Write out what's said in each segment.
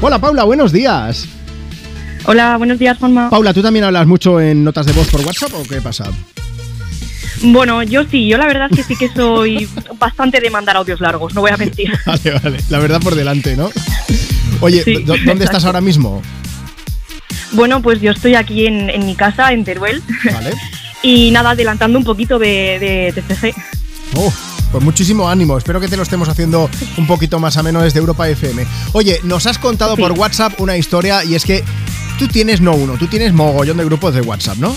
Hola Paula, buenos días. Hola, buenos días, Juanma. Paula, ¿tú también hablas mucho en notas de voz por WhatsApp o qué pasa? Bueno, yo sí, yo la verdad es que sí que soy bastante de mandar audios largos, no voy a mentir. Vale, vale, la verdad por delante, ¿no? Oye, Sí, ¿dó- ¿dónde estás ahora mismo? Bueno, pues yo estoy aquí en, en mi casa, en Teruel, Vale. y nada, adelantando un poquito de, de TCG. Oh, pues muchísimo ánimo. Espero que te lo estemos haciendo un poquito más ameno desde Europa FM. Oye, nos has contado Sí. por WhatsApp una historia y es que tú tienes no uno, tú tienes mogollón de grupos de WhatsApp, ¿no?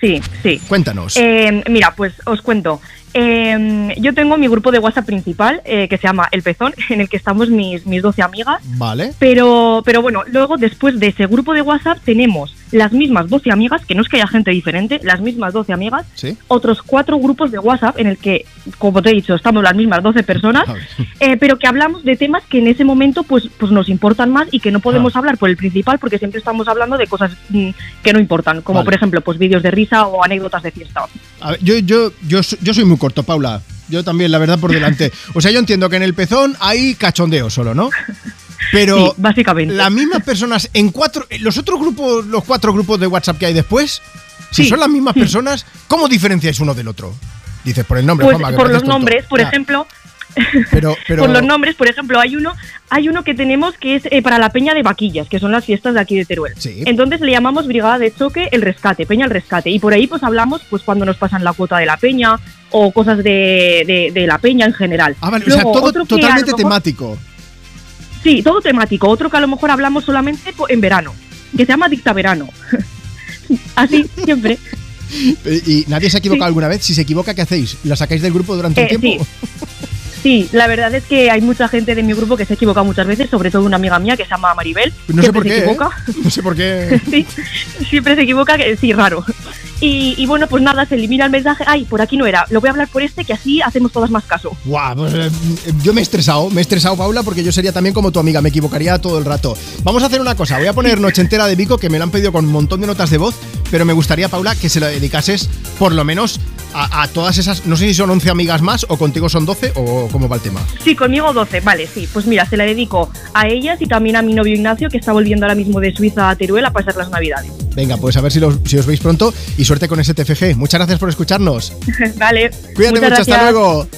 Sí, sí. Cuéntanos. Eh, mira, pues os cuento. Eh, yo tengo mi grupo de WhatsApp principal, eh, que se llama El Pezón, en el que estamos mis, mis 12 amigas. Vale. Pero, pero bueno, luego después de ese grupo de WhatsApp tenemos las mismas 12 amigas, que no es que haya gente diferente, las mismas 12 amigas, Sí. otros cuatro grupos de WhatsApp en el que, como te he dicho, estamos las mismas 12 personas, eh, pero que hablamos de temas que en ese momento pues, pues nos importan más y que no podemos Ah. hablar por el principal porque siempre estamos hablando de cosas mm, que no importan, como Vale. por ejemplo pues vídeos de risa o anécdotas de fiesta. A ver, yo, yo, yo, yo soy muy corto, Paula. Yo también, la verdad, por delante. O sea, yo entiendo que en el pezón hay cachondeo solo, ¿no? Pero Sí, básicamente. las mismas personas en cuatro. Los otros grupos, los cuatro grupos de WhatsApp que hay después, si Sí, son las mismas sí. personas, ¿cómo diferenciáis uno del otro? Dices por el nombre, Pues Juanma, por los tonto. nombres, por ejemplo, Pero, pero, por los nombres, por ejemplo, hay uno, hay uno que tenemos que es eh, para la Peña de Vaquillas, que son las fiestas de aquí de Teruel. Sí. Entonces le llamamos Brigada de Choque el Rescate, Peña el Rescate. Y por ahí pues hablamos pues cuando nos pasan la cuota de la Peña o cosas de, de- de la Peña en general. Ah, vale, Luego, o sea, todo totalmente mejor- temático. Sí, todo temático. Otro que a lo mejor hablamos solamente en verano, que se llama Dictaverano. Así, siempre. Eh, ¿Y nadie se ha equivocado Sí. alguna vez? Si se equivoca, ¿qué hacéis? ¿La sacáis del grupo durante un Eh, tiempo? Sí, la verdad es que hay mucha gente de mi grupo que se equivoca muchas veces, sobre todo una amiga mía que se llama Maribel. No sé por se qué. ¿eh? equivoca. No sé por qué. Sí, siempre se equivoca, que sí, raro. Y, y bueno, pues nada, se elimina el mensaje. Ay, por aquí no era. Lo voy a hablar por este, que así hacemos todas más caso. Guau, pues, eh, yo me he estresado, me he estresado, Paula, porque yo sería también como tu amiga, me equivocaría todo el rato. Vamos a hacer una cosa, voy a poner Noche Entera de Vico, que me lo han pedido con un montón de notas de voz, pero me gustaría, Paula, que se la dedicases por lo menos a, a todas esas, no sé si son 11 amigas más o contigo son 12 o cómo va el tema. Sí, conmigo 12, vale, sí. Pues mira, se la dedico a ellas y también a mi novio Ignacio, que está volviendo ahora mismo de Suiza a Teruel a pasar las navidades. Venga, pues a ver si, los- si os veis pronto y suerte con ese TFG. Muchas gracias por escucharnos. vale. Cuídate mucho, hasta luego.